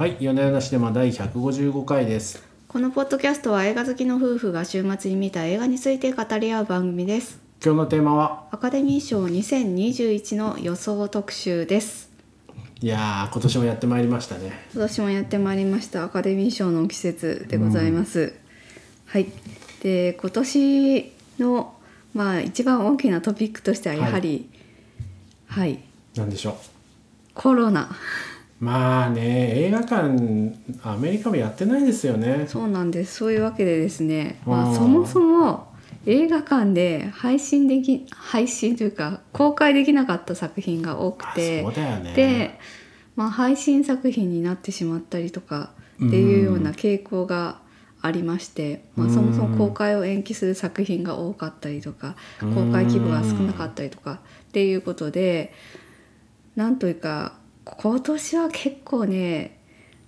はい、夜な夜なシネマ第155回です。このポッドキャストは映画好きの夫婦が週末に見た映画について語り合う番組です。今日のテーマは、アカデミー賞2021の予想特集です。いやー、今年もやってまいりましたね。今年もやってまいりました。アカデミー賞の季節でございます、はい。で今年のまあ一番大きなトピックとしてはやはりはい、なんでしょう？コロナまあね、映画館、アメリカもやってないですよね。そうなんです。そういうわけでですね、まあ、そもそも映画館で配信でき配信というか公開できなかった作品が多くあてね。で、まあ、配信作品になってしまったりとかっていうような傾向がありまして、まあ、そもそも公開を延期する作品が多かったりとかうん。公開規模が少なかったりとかっていうことでなんというか今年は結構ね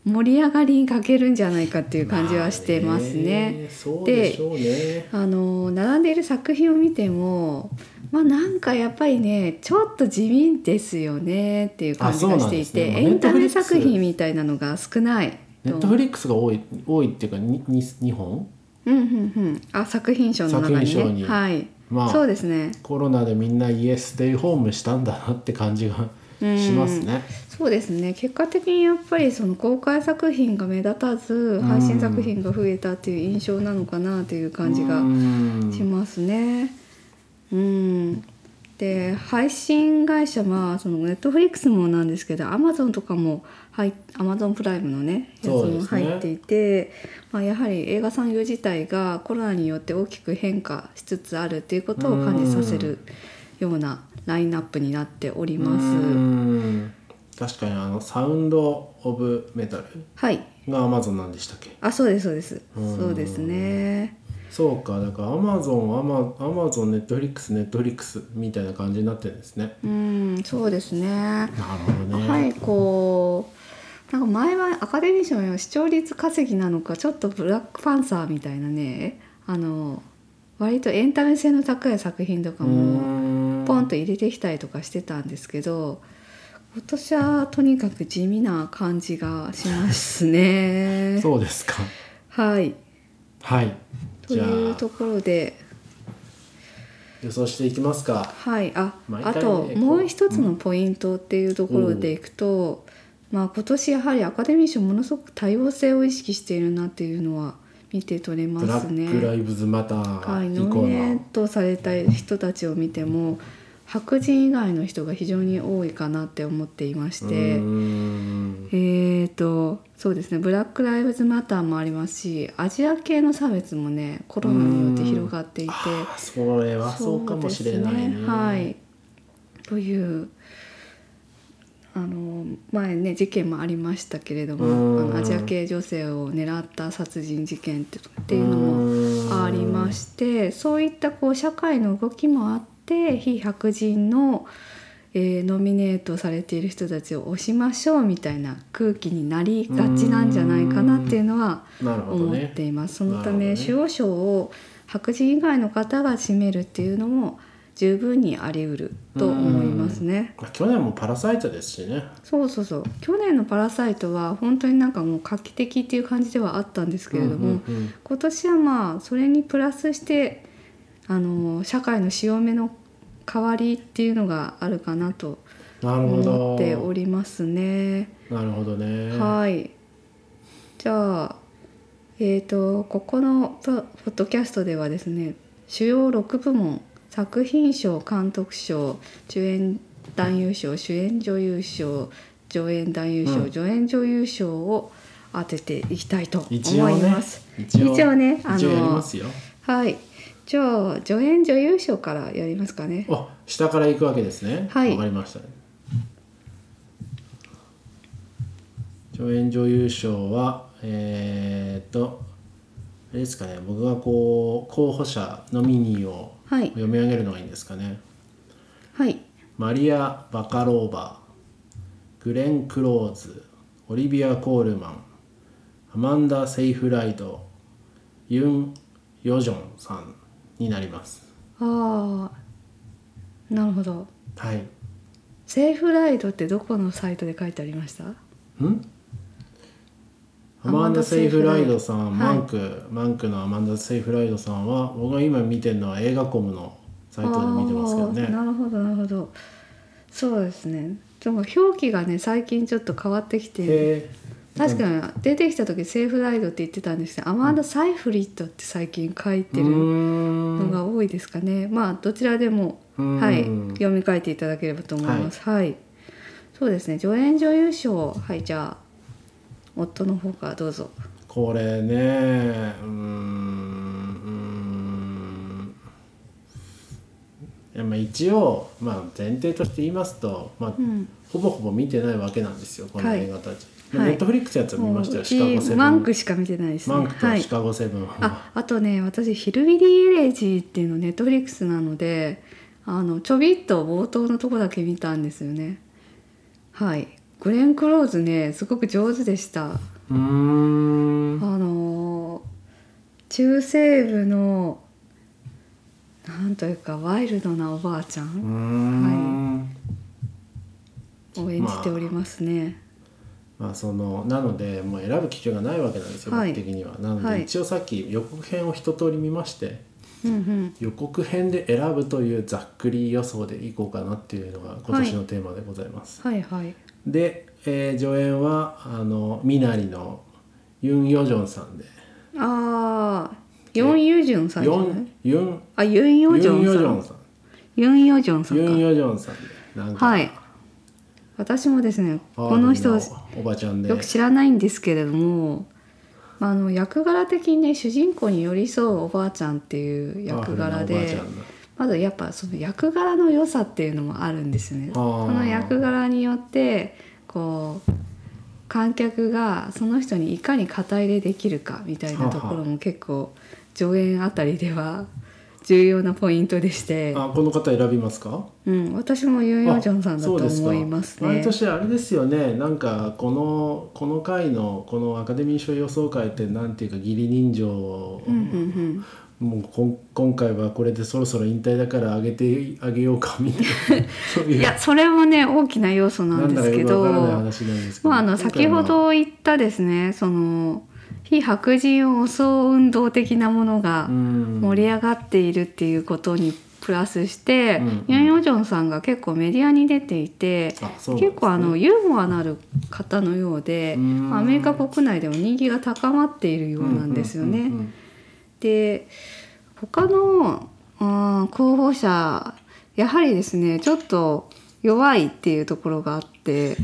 盛り上がりに欠けるんじゃないかっていう感じはしてますね。まあそうで。あの並んでいる作品を見てもまあなんかやっぱりねちょっと地味ですよねっていう感じがしていて、ね。エンタメ作品みたいなのが少ないネットフリックスが多い、多いっていうか、にに日本？うんうんうん。あ作品賞の中にね。はい、まあそうですね。コロナでみんな家ステイホームしたんだなって感じがしますね。そうですね。結果的にやっぱりその公開作品が目立たず配信作品が増えたっていう印象なのかなという感じがうん。しますね。うん、で配信会社はそのネットフリックスもなんですけどアマゾンとかも入アマゾンプライムのねやつも入っていて、まあ、やはり映画産業自体がコロナによって大きく変化しつつあるっていうことを感じさせるようなラインナップになっております。うん確かにあのサウンド・オブ・メタルはい。がアマゾンなんでしたっけ？あそうですそうです。うん。そうですね。そうかだからアマゾンアマアマゾンネットフリックスネットフリックスみたいな感じになってるんですね。うんそうですね。なるほどね、はいこうなんか前はアカデミー賞の視聴率稼ぎなのかちょっとブラックパンサーみたいなねあの割とエンタメ性の高い作品とかもポンと入れてきたりとかしてたんですけど今年はとにかく地味な感じがしますね。そうですか。はい。はい。というところで。予想していきますか。はい、あ、ねあともう一つのポイントっていうところでいくと、まあ今年やはりアカデミー賞ものすごく多様性を意識しているなっていうのは見て取れまブラすね。ック・ライブズ・マタはい、ー以降ノミネーのトされた人たちを見ても白人以外の人が非常に多いかなって思っていましうて。えーとそうですねブラック・ライブズ・マターもありますしアジア系の差別もねコロナによって広がっていてあそれはそうかもしれないね。そうですはい。というあの前ね事件もありましたけれどもうん。あのアジア系女性を狙った殺人事件ってっていうのもありましてそういったこう社会の動きもあって非白人の、えーノミネートされている人たちを推しましょうみたいな空気になりがちなんじゃないかなっていうのは思っねています。そのため主要賞を白人以外の方が占めるっていうのも十分にあり得ると思いますね。まあ去年もパラサイトですしね。そうそうそう。去年の「パラサイト」は本当になんかもう画期的っていう感じではあったんですけれども、うんうんうん。今年はまあそれにプラスしてあの社会の潮目の代わりっていうのがあるかなと思っておりますね。なるほどねはい。じゃあ、えっ、と、ここのポポッドキャストではですね、主要6部門、作品賞、監督賞、主演男優賞、主演女優賞、助演男優賞、うん助演女優賞を当てていきたいと思います。一応一応ね、あのはい。じゃあ、助演女優賞からやりますかね。あ下から行くわけですねはいわかりました助演女優賞はえー、っとあれですかね僕がこう候補者ノミニーをはい。読み上げるのがいいんですかねはい。マリア・バカローバーグレン・クローズオリビア・コールマンアマンダ・セイフライドユン・ヨジョンさんになります。ああ、なるほど。はい。セーフライドってどこのサイトで書いてありました？ん？アマンダ・セイフライドさん、はいマンクマンクのアマンダ・セイフライドさんは僕が今見てるのは映画コムのサイトで見てますけどね。なるほどなるほど。そうですね。でも表記がね最近ちょっと変わってきてへ確かに出てきた時セーフライドって言ってたんですけど、アマンダ・サイフリットって最近書いてるんのが多いですかね。まあどちらでも、うん。はい、読み替えていただければと思います。はい、そうですね。助演女優賞。はいじゃあ夫の方からどうぞ。これねうーん。うーんいやまあ一応、まあ、前提として言いますと、まあうん。ほぼほぼ見てないわけなんですよ。このはい。映画たち、はいネットフリックスやつは見ましたよ、シカゴセブン。マンクしか見てないですね。マンクとはい。シカゴセブン。は、ああとね私ヒルビリー・エレジーっていうのネットフリックスなのであのちょびっと冒頭のとこだけ見たんですよね。はい。グレン・クローズねすごく上手でした。うーん。あのー中西部のなんというかワイルドなおばあちゃうん。ーんを演じておりますね、まあそのなのでもう選ぶ基準がないわけなんですよ、はい。僕的には。なので、はい。一応さっき予告編を一通り見ましてうんうん。予告編で選ぶというざっくり予想でいこうかなっていうのが今年のテーマでございます、はいはい。で、えー助演はあのミナリのユン・ヨジョンさんで。ああヨン・ユジュンさんじゃヨない？ンユン。あユン・ヨジユン・ヨジョンさんョンさん。ユン・ヨジョンさんユン・かヨジョンさんで。なんか、はい私もですねこの人おばちゃんでよく知らないんですけれども、まあ、あの役柄的にね主人公に寄り添うおばあちゃんっていう役柄でまずやっぱその役柄の良さっていうのもあるんですよね。その役柄によってこう観客がその人にいかに肩入れできるかみたいなところも結構上演あたりでは重要なポイントでして、あこの方選びますか？うん、私もユン・ヨジョンさんだとあそうですか思いますね。毎年あれですよね。なんかこのこの回のこのアカデミー賞予想会ってなんていうか義理人情を、うんうんもうこん今回はこれでそろそろ引退だから上げてあげようかみたいな。そううん、いういやそれもね大きな要素なんですけど。まあ、あの先ほはど言ったですねその非白人を襲う運動的なものがうん。盛り上がっているっていうことにプラスして、うん。うんユン・ヨジョンさんが結構メディアに出ていて、ね。結構あのユーモアのある方のようで、アメリカ国内でも人気が高まっているようなんですよね。で他の、うん、候補者やはりですねちょっと弱いっていうところがあって。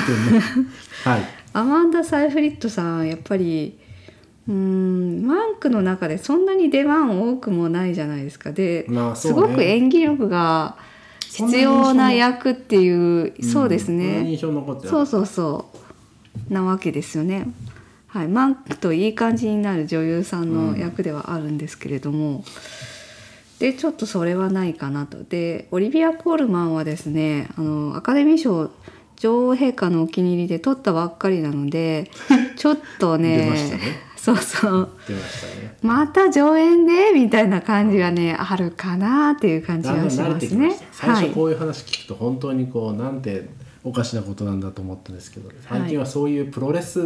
はいアマンダ・サイフリットさんやっぱりうんマンクの中でそんなに出番多くもないじゃないですか。で、まあね。すごく演技力が必要な役っていうそうですね、印象残ってなそうそうそう。なわけですよね。はい、マンクといい感じになる女優さんの役ではあるんですけれども、でちょっとそれはないかなと。でオリビア・コールマンはですねあのアカデミー賞女王陛下のお気に入りで取ったばっかりなので ちょっとねね。そうそう。出まね。また上演でみたいな感じがねあるかなっていう感じがしますね。最はい。初こういう話聞くと本当にこうなんておかしなことなんだと思ったんですけど最近はそういうプロレス、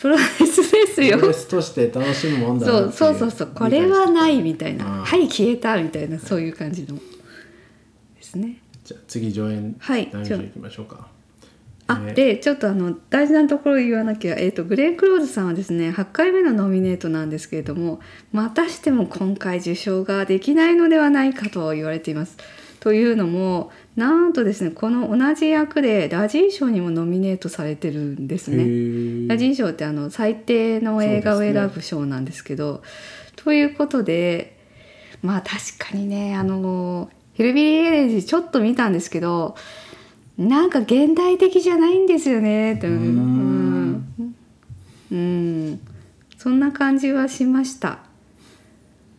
プロレスですよ。プロレスとして楽しむもんだそうそうそうそう。これはないみたいな。うん。はい消えたみたいなそういう感じのですね。じゃあ次上演はい何時行きましょうかあねでちょっとあの大事なところを言わなきゃ、えー、とグレー・クローズさんはですね8回目のノミネートなんですけれどもまたしても今回受賞ができないのではないかと言われています。というのもなんとですねこの同じ役でラジー賞にもノミネートされてるんですへね。ーラジー賞ってあの最低の映画を選ぶ賞なんですけどということでまあ確かにねあのヒルビリー・エレジちょっと見たんですけどなんか現代的じゃないんですよねと。うん。ん。うん。そんな感じはしました。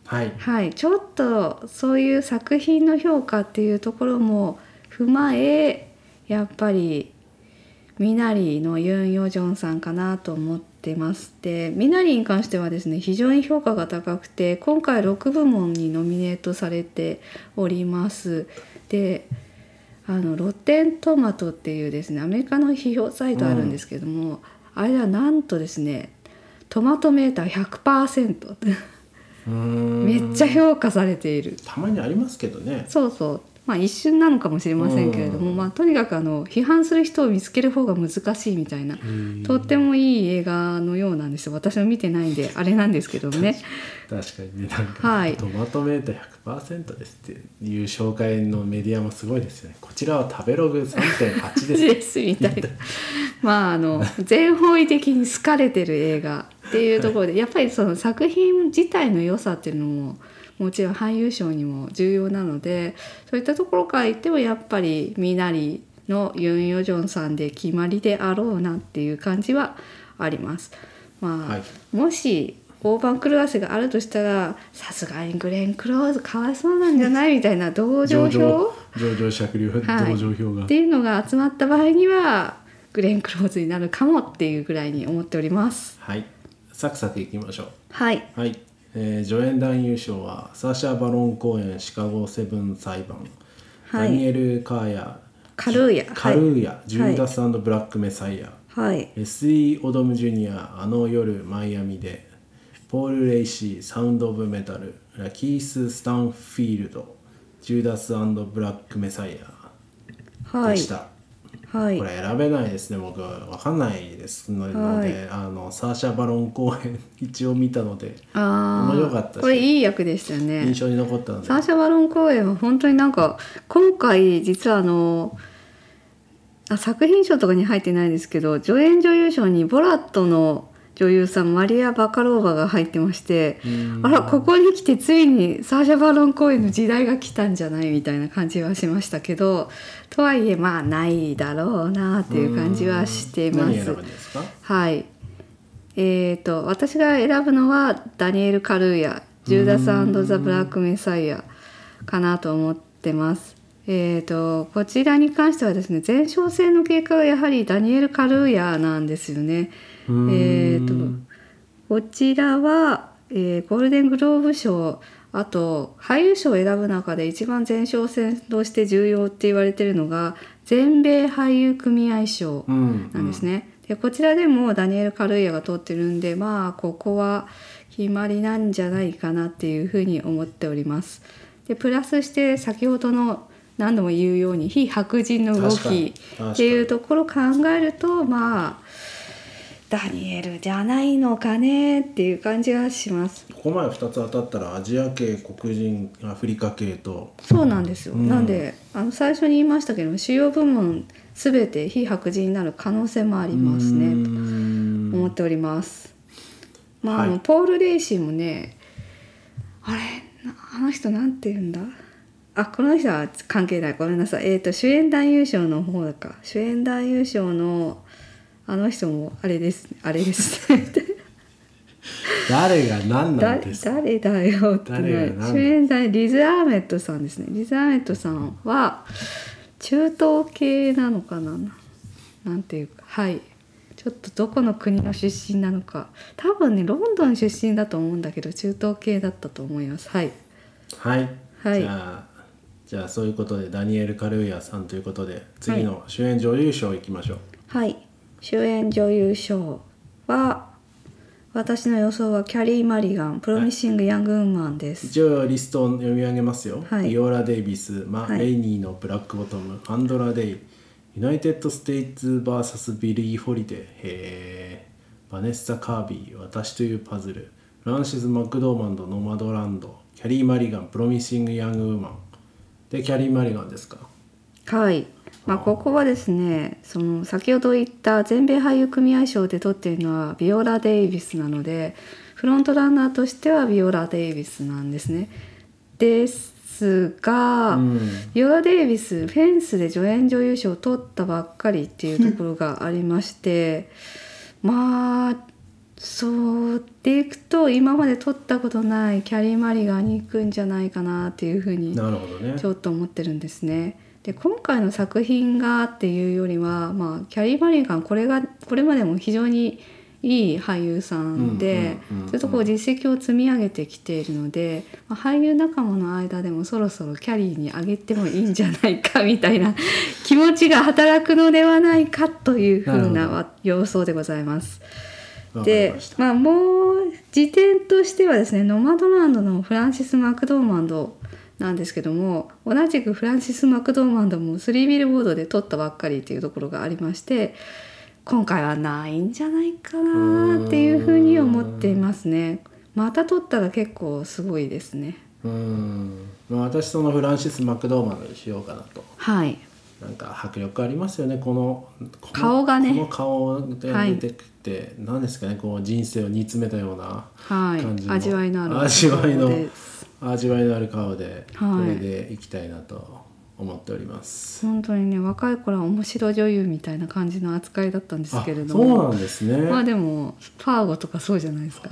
はい。はい、ちょっとそういう作品の評価っていうところも踏まえやっぱりミナリのユン・ヨジョンさんかなと思ってますでミナリに関してはですね非常に評価が高くて今回6部門にノミネートされております。であのロッテントマトっていうですねアメリカの批評サイトあるんですけども、あれはなんとですねトマトメーター100% うーん。めっちゃ評価されている。たまにありますけどね。そうそうまあ一瞬なのかもしれませんけれども、うん。まあ、とにかくあの批判する人を見つける方が難しいみたいなとってもいい映画のようなんですよ。私は見てないんであれなんですけどね。確かにねなんか、はい。トマトメーター100%ですっていう紹介のメディアもすごいですよね。こちらは食べログ3.8ですですみたいな。まああの全方位的に好かれてる映画っていうところでやっぱりその作品自体の良さっていうのももちろん俳優賞にも重要なのでそういったところから言ってもやっぱりミナリのユン・ヨジョンさんで決まりであろうなっていう感じはあります。まあ、はい。もし大番狂わせがあるとしたらさすがにグレン・クローズかわいそうなんじゃないみたいな同情上票場上場酌量はい。同情票が、っていうのが集まった場合にはグレン・クローズになるかもっていうぐらいに思っております。はい。サクサクいきましょう。はい、はい、えー助演男優賞はサーシャ・バロン公演シカゴセブン裁判、はい。ダニエル・カーヤ。カルーヤ。カルーヤ、ジューダスブラック・メサイア、はい、レスリー・オドム・ジュニアあの夜マイアミで。ポール・レイシーサウンド・オブ・メタル。ラキース・スタンフィールド。ジューダスブラック・メサイア。はい。でし、た、はいこ、れ選べないですね僕は。分かんないですので、はい。あのサーシャ・バロン公演一応見たのであ面白かったし。これいい役でしたよね。印象に残ったので。サーシャ・バロン公演は本当になんか今回実はあのあ作品賞とかに入ってないですけど助演女優賞にボラットの女優さんマリア・バカローバが入ってましてあらここに来てついにサーシャ・バロン公演の時代が来たんじゃないみたいな感じはしましたけどとはいえまあないだろうなっていう感じはしていますすか？はい。えー、と私が選ぶのはダニエル・カルーヤ「ジューダスザ・ブラック・メサイア」かなと思ってます。えー、とこちらに関してはですね前哨戦の結果がやはりダニエル・カルーヤなんですよね。えー、とこちらは、えーゴールデングローブ賞あと俳優賞を選ぶ中で一番前哨戦として重要って言われてるのが全米俳優組合賞うんなんですね。でこちらでもダニエル・カルーヤが取ってるんでまあここは決まりなんじゃないかなっていうふうに思っております。でプラスして先ほどの何度も言うように非白人の動きっていうところを考えるとまあダニエルじゃないのかねっていう感じがします。ここまで2つ当たったらアジア系黒人アフリカ系と。そうなんですよ、うん。なんであの最初に言いましたけど主要部門全て非白人になる可能性もありますね。うーん。思っております。まあ、あのはい。ポール・レイシーもねあれなあの人なんて言うんだ？あこの人は関係ない。ごめんなさい。えっ、と主演男優賞の方だか。主演男優賞のあの人もあれですあれです 誰が何なだんですか？誰だよってね。主演男リズ・アーメットさんですね。リズ・アーメットさんは中東系なのかな？なんていうか。はい。ちょっとどこの国の出身なのか。多分ねロンドン出身だと思うんだけど中東系だったと思います。はい。はい、はい。じゃあじゃあそういうことでダニエル・カルーヤさんということで次の主演女優賞いきましょう、はい。主演女優賞は私の予想はキャリー・マリガンプロミッシング・ヤング・ウーマンです。一応リストを読み上げますよ、はい。ビオラ・デイビスマ・はい。レイニーのブラックボトム、アンドラ・デイユナイテッド・ステイツ VS ビリー・ホリデー。へえバネッサ・カービー私というパズル。フランシス・マクドーマンドノマドランド。キャリー・マリガンプロミッシング・ヤング・ウーマンでキャリー・マリガンですか？はい、まあ、ここはですねその先ほど言った全米俳優組合賞で取っているのはビオラ・デイビスなのでフロントランナーとしてはビオラ・デイビスなんですね。ですが、うん。ビオラ・デイビスフェンスで助演女優賞を取ったばっかりっていうところがありましてまあそうでいくと今まで取ったことないキャリー・マリガンに行くんじゃないかなっていうふうにちょっと思ってるんですね。で今回の作品がっていうよりは、まあ、キャリー・マリガンこれがこれまでも非常にいい俳優さんでずっとこう実績を積み上げてきているので、まあ、俳優仲間の間でもそろそろキャリーに上げてもいいんじゃないかみたいな 気持ちが働くのではないかというふうな様相でございます。でまあもう時点としてはですねノマドランドのフランシス・マクドーマンドなんですけども同じくフランシス・マクドーマンドも3ビルボードで撮ったばっかりっていうところがありまして今回はないんじゃないかなっていうふうに思っていますね。また撮ったら結構すごいですね。うーん、まあ、私そのフランシス・マクドーマンドにしようかなと。はいなんか迫力ありますよね。このこの顔がね。この顔で出てきて、何ですかねこう人生を煮詰めたようなはい。感じの。味わいのある味わいの味わいのある顔で、はい。これでいきたいなと思っております。本当にね若い頃は面白女優みたいな感じの扱いだったんですあけれどそうもなんですね。まあでもファーゴとかそうじゃないですか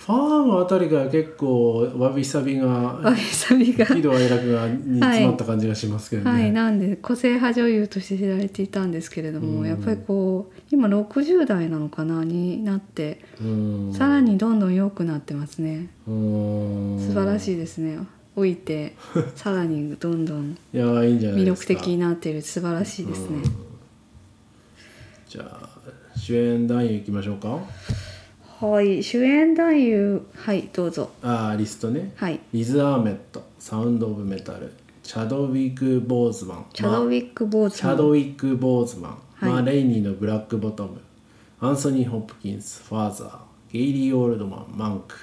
ファームあたりが結構わびさびがわびさびが。喜怒哀楽が煮詰まった感じがしますけどね。はい。なんで個性派女優として知られていたんですけれども、うん。やっぱりこう今60代なのかなになって、うん。さらにどんどん良くなってますね。うん。素晴らい。しいですね。老いて さらにどんどん魅。力的になっている。素晴らしいですね、じゃあ主演男優いきましょうか。はい主演男優。はいどうぞ。あーリストね。はい。リズ・アーメッド、サウンド・オブ・メタル、チャドウィック・ボーズマン、チャドウィック・ボーズチャドウィック・ボーズマン、はい。マー・レイニーのブラック・ボトム、アンソニー・ホップキンス、ファーザー、ゲイリー・オールドマン、マンク、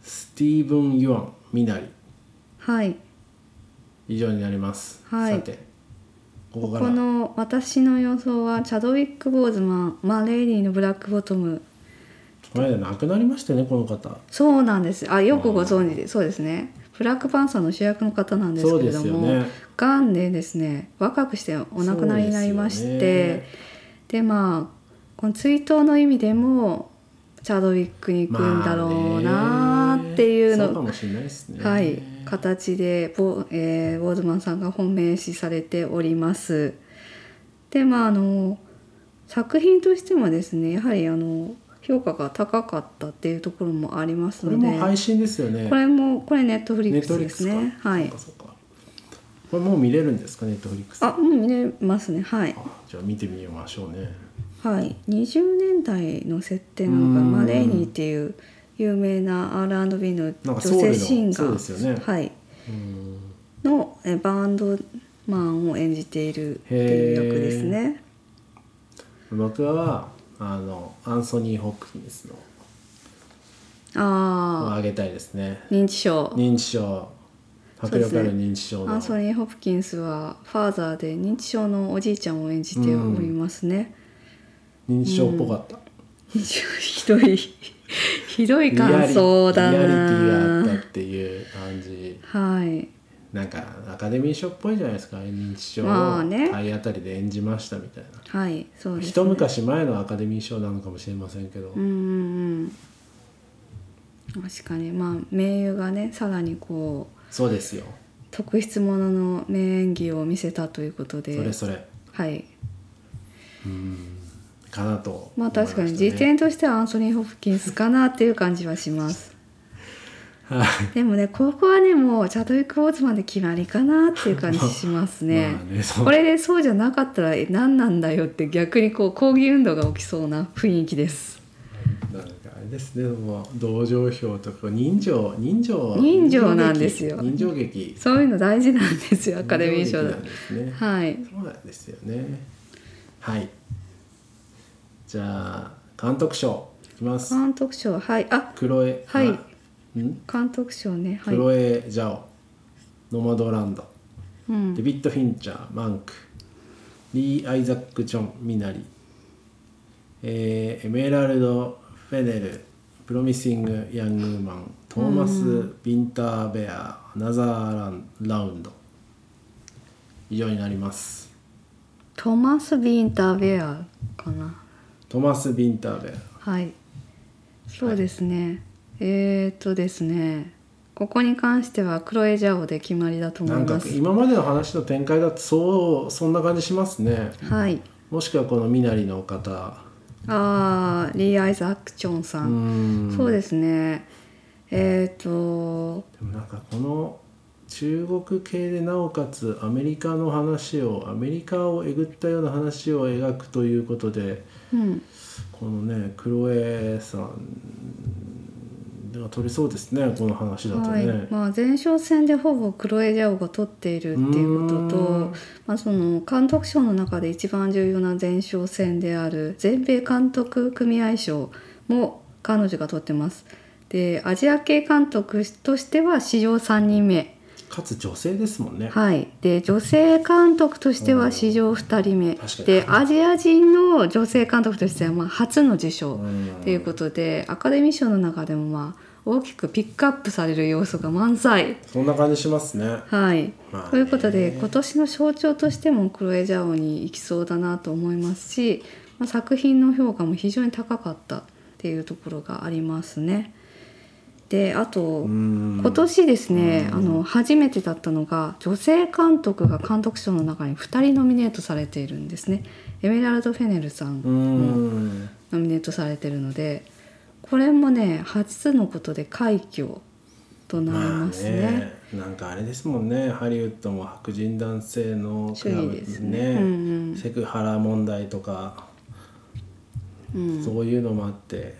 スティーブン・ユアン、ミナリ、はい。以上になります。はい。さて、こここから。の私の予想はチャドウィック・ボーズマンマー・レイニーのブラック・ボトムこの間亡くなりましたよね、この方。そうなんですあよくご存知でそうですねブラックパンサーの主役の方なんですけれども、ね。がんでですね若くしてお亡くなりになりましてで,、ねまあこの追悼の意味でもチャドウィックに行くんだろうなっていうの。はい、形でボ,、えー、ボーズマンさんが本命視されております。でまああの作品としてもですねやはりあの評価が高かったっていうところもありますこれのでも配信ですよね。これもこれネットフリネックス。ですね。はいこれもう見れるんですかネットフリックス。あもう見れますね。はいあじゃあ見てみましょうね。はい。20年代の設定なのかうんマレーニーっていう有名な R&B の女性シンガそうですよねー、はい、うんのえバンドマンを演じているっていう役ですね。僕はあのアンソニー・ホプキンスのをああげたいですね。あ認知症。認知症迫力ある認知症の、アンソニー・ホプキンスはファーザーで認知症のおじいちゃんを演じておりますね。認知症っぽかった。ひどいひどい感想だリアリリアリティがあったな。っていう感じ。はい。なんかアカデミー賞っぽいじゃないですか認知症をまあね体当たりで演じましたみたいな。はい、そうです、ね。一昔前のアカデミー賞なのかもしれませんけど、うんうんうん。確かにまあ名優がねさらにこうそうですよ特筆ものの名演技を見せたということで、それそれはい。かなとまあ確かに思いしたね時点としてはアンソニー・ホプキンスかなっていう感じはします。はい。でもねここはねもうチャドウィック・ボーズマンで決まりかなっていう感じしますね。まあねこれでそうじゃなかったらえ何なんだよって逆にこう抗議運動が起きそうな雰囲気です。なんかあれですねもう同情票とか人情人情人情なんですよ。人情劇。そういうの大事なんですよアカデミー賞だねはい。そうなんですよね。はい。じゃあ監督賞いきます。監督賞はい。あクロエはい監督賞ねはい。クロエ・ジャオノマドランドうんデビッド・フィンチャー、マンク、リー・アイザック・ジョン、ミナリ、えーエメラルド・フェネル、プロミシング・ヤング・マン、トーマス・ビンター・ベア、アナザーラン・ラウンド。以上になります。トマス・ビンターベアかな。トーマス・ビンター・ベア。はい。そうですね。えー、っとですね。ここに関してはクロエ・ジャオで決まりだと思ないます。今までの話の展開だとそうそんな感じしますね。はい。もしくはこのミナリの方、ああリー・アイザック・チョンさ、うんんそうですねえっ、とでもなんかこの中国系でなおかつアメリカの話をアメリカをえぐったような話を描くということでうんこのねクロエさんが取れそうですねこの話だとはいね。まあ、前哨戦でほぼクロエ・ジャオが取っているっていうこととん、まあ、その監督賞の中で一番重要な前哨戦である全米監督組合賞も彼女が取ってます。でアジア系監督としては史上3人目かつ女性ですもんね。はい、で女性監督としては史上2人目確かにでアジア人の女性監督としてはまあ初の受賞うんということでアカデミー賞の中でもまあ大きくピックアップされる要素が満載。そんな感じしますね。はいまあねということで今年の象徴としてもクロエ・ジャオに行きそうだなと思いますし、まあ、作品の評価も非常に高かったっていうところがありますね。であと、うん。今年ですね、あの初めてだったのが女性監督が監督賞の中に2人ノミネートされているんですね。エメラルド・フェネルさんうもん。ノミネートされてるのでこれもね初のことで快挙となりますね。ねなんかあれですもんね。ハリウッドも白人男性のクラブですね。うんうん。セクハラ問題とか、うん。そういうのもあって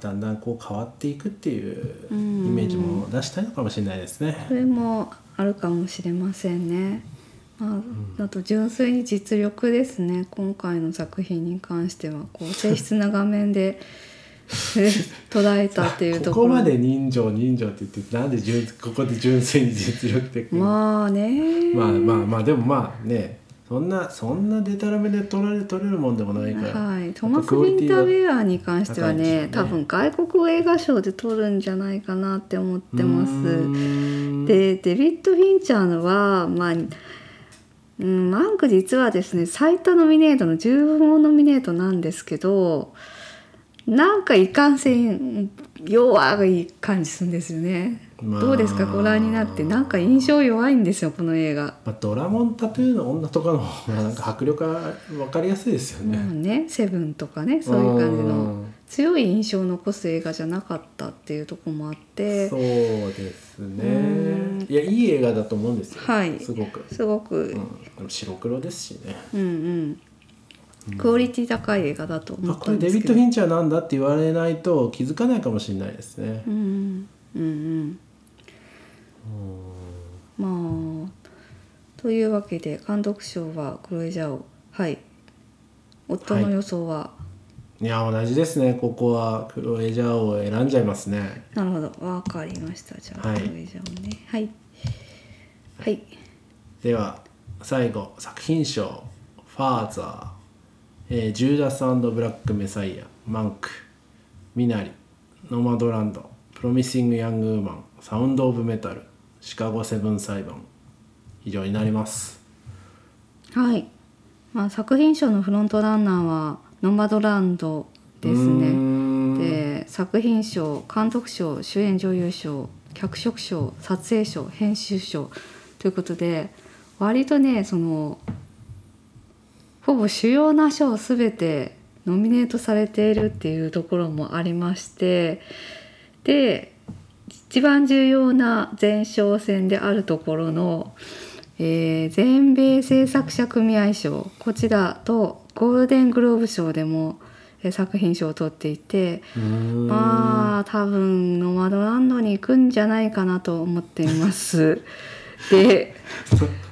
だんだんこう変わっていくっていうイん。メージも出したいのかもしれないですね。それもあるかもしれませんね。まあ、あと純粋に実力ですね。今回の作品に関してはこう 静質な画面で 捉えたっていうところ。ここまで人情人情って言ってなんで純ここで純粋に実力的に、まあねまあまあまあでもまあねそんなそんなデタラメで取られ取れるもんでもないから、はい、トマス・クオリティンターウェアに関してはねね多分外国映画賞で取るんじゃないかなって思ってます。でデビッド・フィンチャーのはまあうん、マンク実はですね最多ノミネートの10本ノミネートなんですけどなんかいかんせん弱い感じするんですよね、まあ。どうですかご覧になって。なんか印象弱いんですよこの映画。まあ、ドラモンタトゥーの女とかの方がなんか迫力が分かりやすいですよね。ね「セブン」とかねそういう感じのうん。強い印象を残す映画じゃなかったっていうところもあって。そうですうねん。いやいい映画だと思うんですよ、はい。すごく、すごく、うん、白黒ですしね。うんうん。クオリティ高い映画だと思あっこれデビッド・たんですけどフィンチャーなんだって言われないと気づかないかもしれないですね。う、ん。うんうんまあというわけで監督賞はクロエ・ジャオはい。夫の予想は、い。や同じですね。ここはクロエジャーを選んじゃいますね。なるほど。わかりました。じゃあ、はい。クロエ・ジャオね。はい。はい。では最後作品賞「ファーザー」えージューダスブラック・メサイア」「マンク」「ミナリ」「ノマドランド」「プロミシング・ヤング・ウーマン」「サウンド・オブ・メタル」「シカゴ・セブン裁判」以上になります。はい、まあ、作品賞のフロントランナーはノマドランドですね。ん。で作品賞監督賞主演女優賞脚色賞撮影賞編集賞ということで割とねそのほぼ主要な賞全てノミネートされているっていうところもありましてで一番重要な前哨戦であるところの、えー全米制作者組合賞こちらとゴールデングローブ賞でも、えー作品賞を取っていてまあ多分ノマドランドに行くんじゃないかなと思っています。で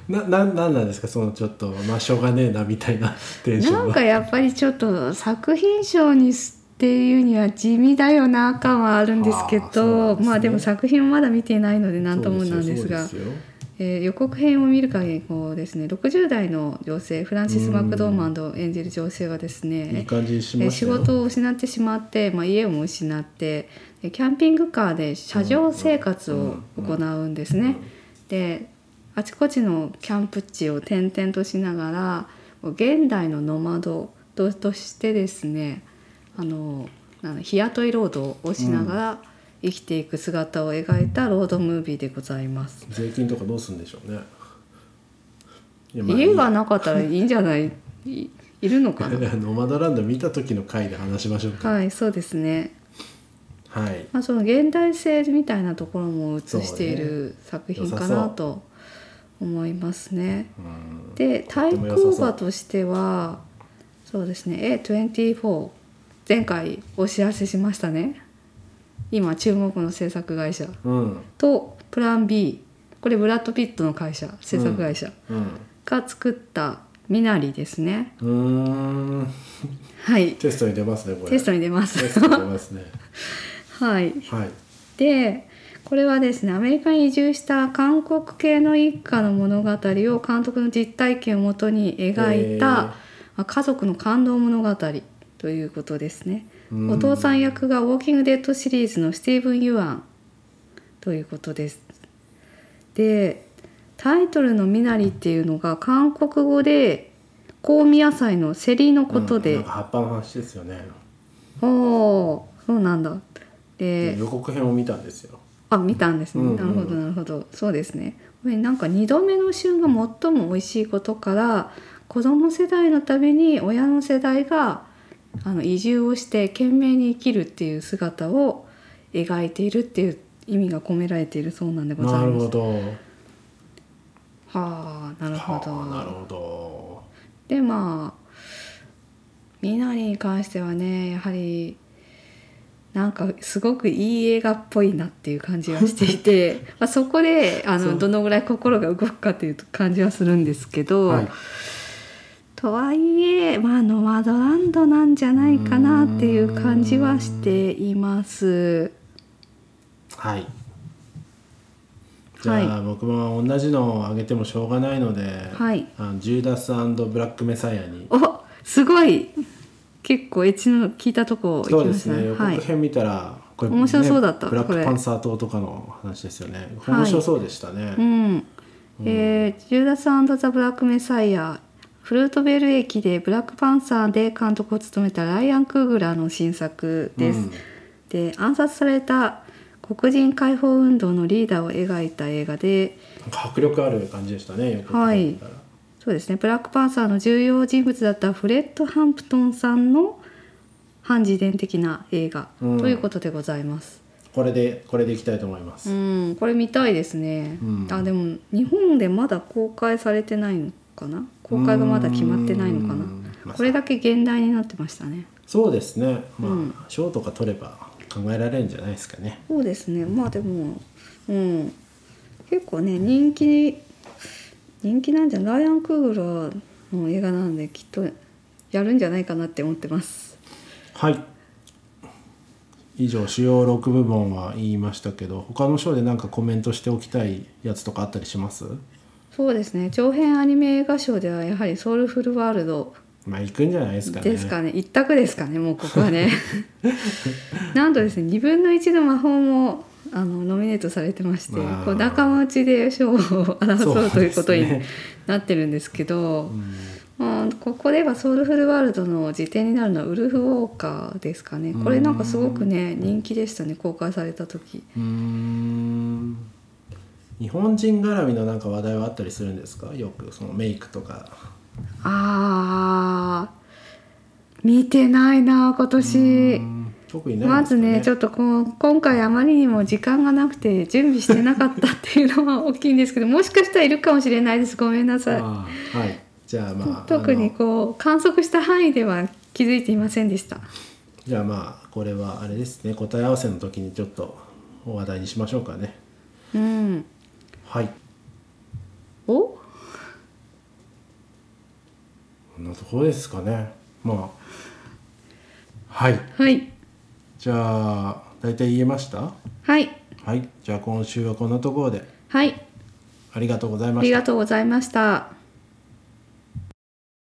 なななんなんですか？そのちょっとまあしょうがねえなみたいなテンションは。なんかやっぱりちょっと作品賞にすっていうには地味だよな感はあるんですけあーそうなんですね。どまあでも作品をまだ見ていないので何ともなんですがえー予告編を見る限りこうですね60代の女性フランシス・マクドーマンドを演じる女性はですね感じしえー仕事を失ってしまって、まあ、家も失ってでキャンピングカーで車上生活を行うんですね。であちこちのキャンプ地を転々としながら現代のノマドととしてですねあの日雇い労働をしながら生きていく姿を描いたロードムービーでございます。税金とかどうするんでしょうね。家がなかったらいいんじゃない？いい。るのかな？ノマドランド見た時の回で話しましょうか。はいそうですね。はい。まあ、その現代性みたいなところも映している作品かなと思いますね。う。ん。でと対抗馬としてはそうですね A24 前回お知らせしましたね。今注目の制作会社。うん。とプラン B これブラッド・ピットの会社。制作会社。うん。が作ったミナリですね。うーん。はい。テストに出ますねこれ。テストに出ます。ね。はい。はい。でこれはですねアメリカに移住した韓国系の一家の物語を監督の実体験をもとに描いた、まあ家族の感動物語ということですね。うん。お父さん役が「ウォーキング・デッド」シリーズのスティーブン・ユアンということです。でタイトルの「ミナリ」っていうのが韓国語で香味野菜のセリのことうんでなん、か葉っぱの話ですよね。おおそうなんだ。で予告編を見たんですよ。あ見たんですね、うんうん。なるほどなるほど。そうですね。これなんか2度目の旬が最も美味しいことから子供世代のために親の世代があの移住をして懸命に生きるっていう姿を描いているっていう意味が込められているそうなんでございます。なるほどはあなるほど。はあなるほどでまあみなりに関してはねやはりなんかすごくいい映画っぽいなっていう感じはしていて まあそこであのどのぐらい心が動くかっていう感じはするんですけど、はいとはいえまあノマドランドなんじゃないかなっていう感じはしています。はい。じゃあ、僕も同じのをあげてもしょうがないので、はい。あのジューダスブラックメサイアに。おすごい。結構エッジの聞いたとこそうで行きますしたね。ね。予はい。告編見たら、これ面白そうだったブラックパンサー島とかの話ですよね。はい。面白そうでしたね、うん、えージューダスザ・ブラック・メサイアフルートベル駅でブラックパンサーで監督を務めたライアン・クーグラーの新作です。うん。で暗殺された黒人解放運動のリーダーを描いた映画で。迫力ある感じでしたねはい。そうですね。ブラックパンサーの重要人物だったフレッド・ハンプトンさんの反自伝的な映画。うん。ということでございます。これでこれでいきたいと思います、うん、これ見たいですね。うん。あでも日本でまだ公開されてないのかな？公開がまだ決まってないのかな。うん。まあこれだけ現代になってましたね。そうですね。まあ、うん。賞とか取れば考えられるんじゃないですかね。そうですね。まあでも、うん、結構ね人気人気なんじゃライアン・クーグラーの映画なんできっとやるんじゃないかなって思ってます。はい。以上主要6部門は言いましたけど他の賞で何かコメントしておきたいやつとかあったりします？そうですね。長編アニメ映画賞ではやはり「ソウルフルワールド」まあ行くんじゃないですかね。ですかね。一択ですかねもうここはね。なんとですね2分の1の魔法もあのノミネートされてましてまあ。こう仲間内で賞を争うということになってるんですけどうん。まあ、ここではソウルフルワールドの辞典になるのはウルフ・ウォーカーですかね。これなんかすごくね人気でしたね公開された時。うーん日本人絡みのなんか話題はあったりするんですか？よくそのメイクとか。あー見てないな今年。うん特にないんまずねちょっとこう今回あまりにも時間がなくて準備してなかったっていうのは大きいんですけどもしかしたらいるかもしれないです。ごめんなさい。はい。じゃあまあ特にこう観測した範囲では気づいていませんでした。じゃあまあこれはあれですね。答え合わせの時にちょっとお話題にしましょうかね。うんはい。お？こんなところですかね。まあ。はい。はい。じゃあ大体言えました？はい。はい。じゃあ今週はこんなところで。はい。ありがとうございました。ありがとうございました